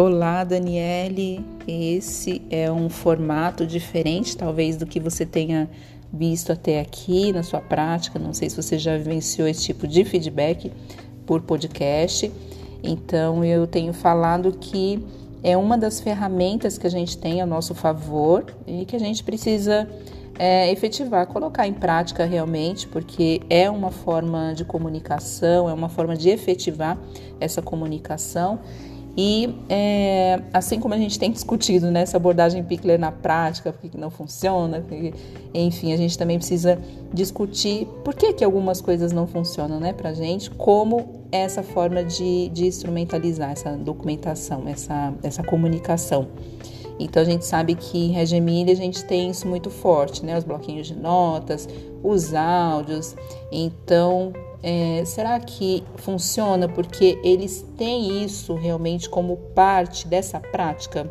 Olá, Daniele. Esse é um formato diferente, talvez, do que você tenha visto até aqui na sua prática. Não sei se você já vivenciou esse tipo de feedback por podcast. Então, eu tenho falado que é uma das ferramentas que a gente tem a nosso favor e que a gente precisa é, efetivar, colocar em prática realmente, porque é uma forma de comunicação, é uma forma de efetivar essa comunicação e é, assim como a gente tem discutido nessa né, abordagem Pickler na prática, porque não funciona, porque, enfim, a gente também precisa discutir por que, que algumas coisas não funcionam né, para gente, como essa forma de, de instrumentalizar essa documentação, essa, essa comunicação. Então a gente sabe que em Regemília a gente tem isso muito forte, né? Os bloquinhos de notas, os áudios. Então é, será que funciona porque eles têm isso realmente como parte dessa prática?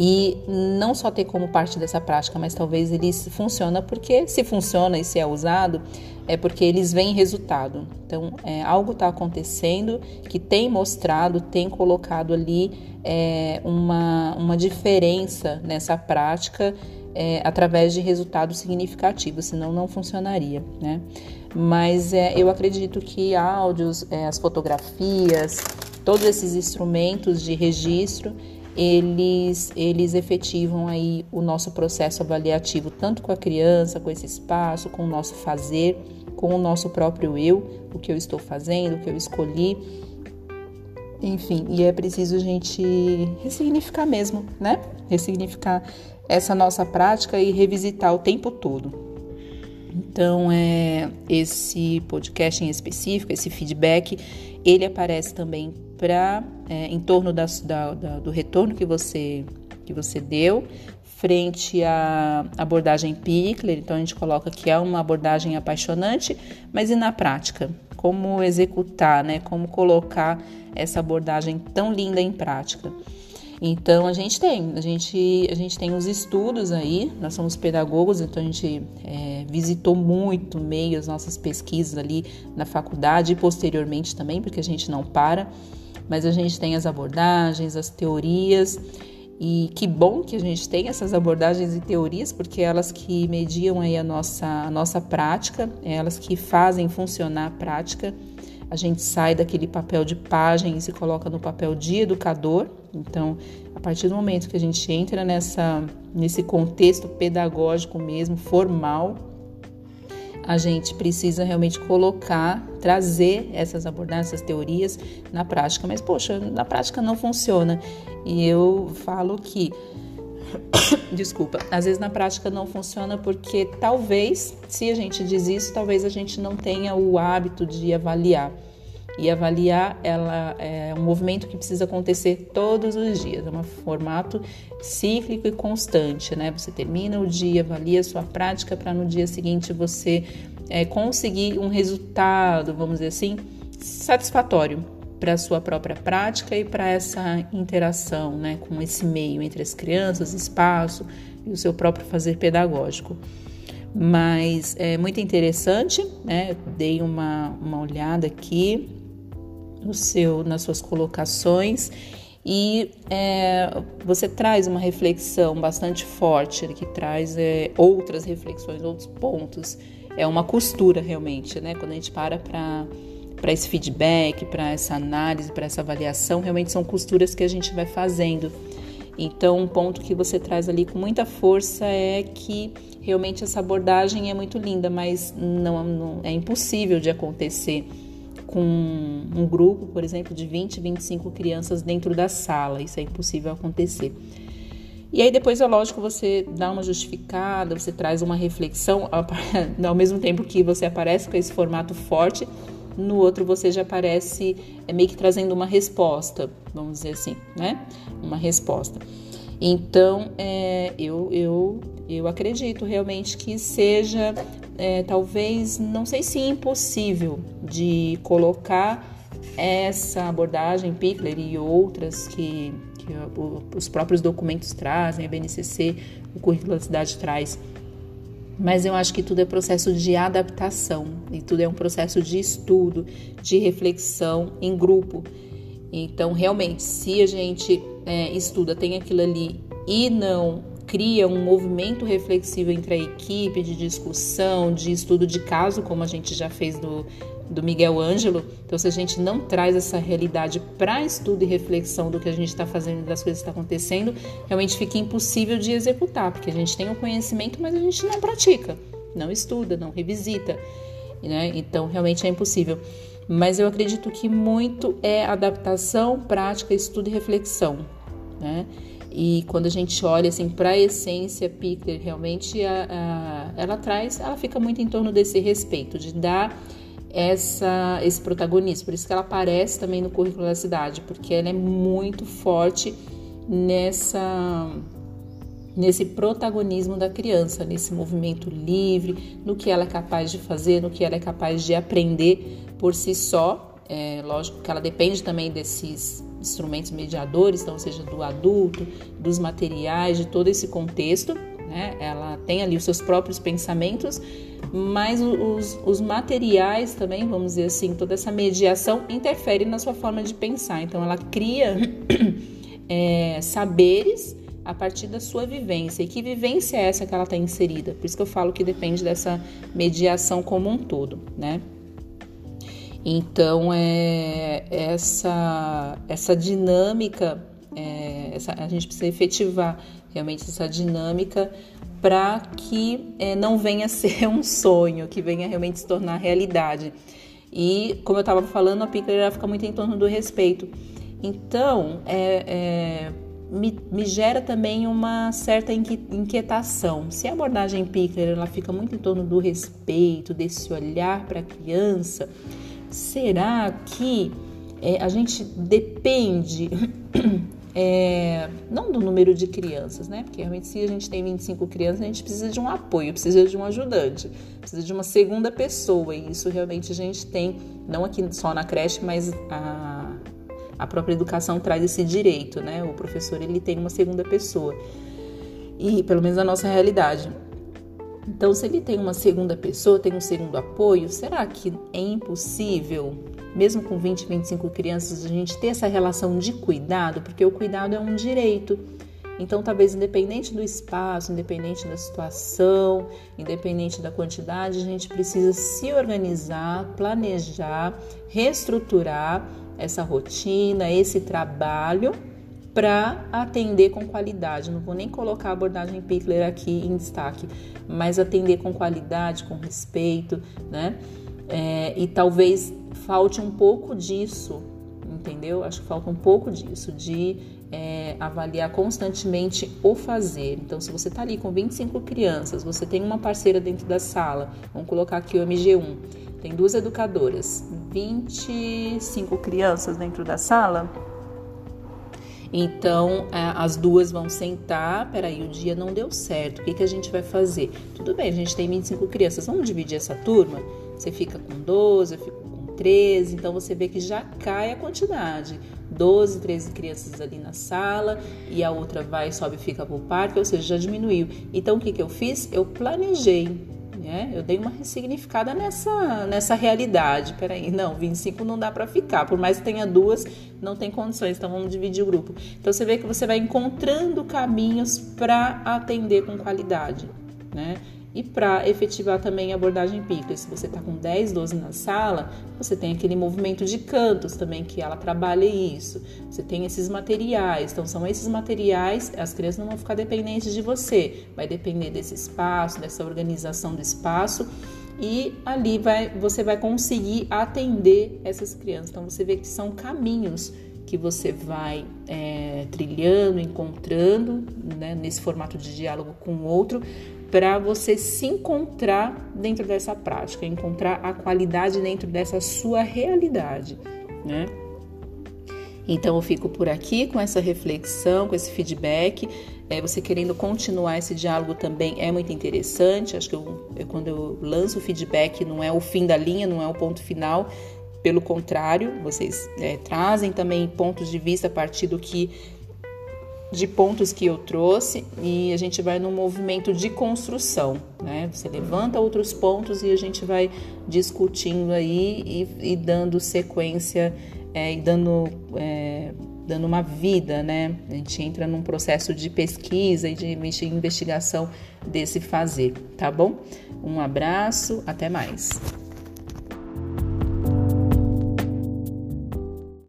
E não só ter como parte dessa prática, mas talvez eles funciona porque se funciona e se é usado, é porque eles veem resultado. Então, é, algo está acontecendo que tem mostrado, tem colocado ali é, uma, uma diferença nessa prática é, através de resultados significativos, senão não funcionaria, né? Mas é, eu acredito que áudios, é, as fotografias, todos esses instrumentos de registro, eles, eles efetivam aí o nosso processo avaliativo, tanto com a criança, com esse espaço, com o nosso fazer, com o nosso próprio eu, o que eu estou fazendo, o que eu escolhi. Enfim, e é preciso a gente ressignificar mesmo, né? Ressignificar essa nossa prática e revisitar o tempo todo. Então, é, esse podcast em específico, esse feedback, ele aparece também para é, em torno da, da, da, do retorno que você, que você deu frente à abordagem Pickler. Então, a gente coloca que é uma abordagem apaixonante, mas e na prática? Como executar, né? Como colocar essa abordagem tão linda em prática? Então a gente tem, a gente, a gente tem os estudos aí, nós somos pedagogos, então a gente é, visitou muito meio as nossas pesquisas ali na faculdade e posteriormente também, porque a gente não para, mas a gente tem as abordagens, as teorias. E que bom que a gente tem essas abordagens e teorias, porque elas que mediam aí a nossa, a nossa prática, elas que fazem funcionar a prática a gente sai daquele papel de página e se coloca no papel de educador. Então, a partir do momento que a gente entra nessa, nesse contexto pedagógico mesmo, formal, a gente precisa realmente colocar, trazer essas abordagens, essas teorias na prática. Mas, poxa, na prática não funciona. E eu falo que Desculpa, às vezes na prática não funciona porque talvez, se a gente diz isso, talvez a gente não tenha o hábito de avaliar. E avaliar ela é um movimento que precisa acontecer todos os dias, é um formato cíclico e constante, né? Você termina o dia, avalia a sua prática para no dia seguinte você é, conseguir um resultado, vamos dizer assim, satisfatório para a sua própria prática e para essa interação né, com esse meio entre as crianças, espaço e o seu próprio fazer pedagógico. Mas é muito interessante, né? Dei uma, uma olhada aqui no seu, nas suas colocações e é, você traz uma reflexão bastante forte que traz é, outras reflexões, outros pontos. É uma costura realmente, né? Quando a gente para para para esse feedback, para essa análise, para essa avaliação, realmente são costuras que a gente vai fazendo. Então, um ponto que você traz ali com muita força é que realmente essa abordagem é muito linda, mas não, não é impossível de acontecer com um grupo, por exemplo, de 20, 25 crianças dentro da sala. Isso é impossível acontecer. E aí depois é lógico você dá uma justificada, você traz uma reflexão, ao mesmo tempo que você aparece com esse formato forte, no outro você já aparece é, meio que trazendo uma resposta, vamos dizer assim, né? Uma resposta. Então, é, eu, eu, eu acredito realmente que seja, é, talvez, não sei se impossível de colocar essa abordagem Pickler e outras que, que os próprios documentos trazem, a BNCC, o currículo da cidade traz mas eu acho que tudo é processo de adaptação e tudo é um processo de estudo, de reflexão em grupo. Então, realmente, se a gente é, estuda, tem aquilo ali e não cria um movimento reflexivo entre a equipe de discussão, de estudo de caso, como a gente já fez do, do Miguel Ângelo. Então, se a gente não traz essa realidade para estudo e reflexão do que a gente está fazendo, das coisas que estão tá acontecendo, realmente fica impossível de executar, porque a gente tem o conhecimento, mas a gente não pratica, não estuda, não revisita. Né? Então, realmente é impossível. Mas eu acredito que muito é adaptação, prática, estudo e reflexão. Né? E quando a gente olha assim para a essência Pickler, realmente a, a, ela traz, ela fica muito em torno desse respeito, de dar essa, esse protagonismo. Por isso que ela aparece também no currículo da cidade, porque ela é muito forte nessa nesse protagonismo da criança, nesse movimento livre, no que ela é capaz de fazer, no que ela é capaz de aprender por si só. É, lógico que ela depende também desses instrumentos mediadores, então seja do adulto, dos materiais, de todo esse contexto. Né? Ela tem ali os seus próprios pensamentos, mas os, os materiais também, vamos dizer assim, toda essa mediação interfere na sua forma de pensar. Então ela cria é, saberes a partir da sua vivência. E que vivência é essa que ela está inserida? Por isso que eu falo que depende dessa mediação como um todo, né? Então, é, essa, essa dinâmica, é, essa, a gente precisa efetivar realmente essa dinâmica para que é, não venha a ser um sonho, que venha realmente se tornar realidade. E, como eu estava falando, a Pickler fica muito em torno do respeito. Então, é, é, me, me, gera também uma certa inquietação. Se a abordagem Pickler ela fica muito em torno do respeito, desse olhar para a criança, será que é, a gente depende é, não do número de crianças, né? Porque realmente se a gente tem 25 crianças, a gente precisa de um apoio, precisa de um ajudante, precisa de uma segunda pessoa. E isso realmente a gente tem, não aqui só na creche, mas a, a própria educação traz esse direito, né? O professor ele tem uma segunda pessoa. E pelo menos na nossa realidade. Então, se ele tem uma segunda pessoa, tem um segundo apoio, será que é impossível, mesmo com 20, 25 crianças, a gente ter essa relação de cuidado? Porque o cuidado é um direito. Então, talvez independente do espaço, independente da situação, independente da quantidade, a gente precisa se organizar, planejar, reestruturar essa rotina, esse trabalho para atender com qualidade. Não vou nem colocar a abordagem Pickler aqui em destaque, mas atender com qualidade, com respeito, né? É, e talvez falte um pouco disso, entendeu? Acho que falta um pouco disso, de é, avaliar constantemente o fazer. Então, se você está ali com 25 crianças, você tem uma parceira dentro da sala, vamos colocar aqui o MG1, tem duas educadoras, 25 crianças dentro da sala então as duas vão sentar, peraí, o dia não deu certo, o que, que a gente vai fazer? Tudo bem, a gente tem 25 crianças, vamos dividir essa turma? Você fica com 12, eu fico com 13, então você vê que já cai a quantidade. 12, 13 crianças ali na sala e a outra vai, sobe e fica pro parque, ou seja, já diminuiu. Então o que, que eu fiz? Eu planejei né? Eu dei uma ressignificada nessa, nessa realidade. Peraí, não, 25 não dá para ficar. Por mais que tenha duas, não tem condições, então vamos dividir o grupo. Então você vê que você vai encontrando caminhos para atender com qualidade, né? E para efetivar também a abordagem Pickler, se você está com 10, 12 na sala, você tem aquele movimento de cantos também, que ela trabalha isso. Você tem esses materiais, então são esses materiais, as crianças não vão ficar dependentes de você, vai depender desse espaço, dessa organização do espaço e ali vai, você vai conseguir atender essas crianças. Então você vê que são caminhos que você vai é, trilhando, encontrando né, nesse formato de diálogo com o outro, para você se encontrar dentro dessa prática, encontrar a qualidade dentro dessa sua realidade, né? Então eu fico por aqui com essa reflexão, com esse feedback. É, você querendo continuar esse diálogo também é muito interessante. Acho que eu, eu, quando eu lanço o feedback não é o fim da linha, não é o ponto final. Pelo contrário, vocês é, trazem também pontos de vista a partir do que de pontos que eu trouxe e a gente vai num movimento de construção, né? Você levanta outros pontos e a gente vai discutindo aí e, e dando sequência é, e dando, é, dando uma vida, né? A gente entra num processo de pesquisa e de investigação desse fazer, tá bom? Um abraço, até mais.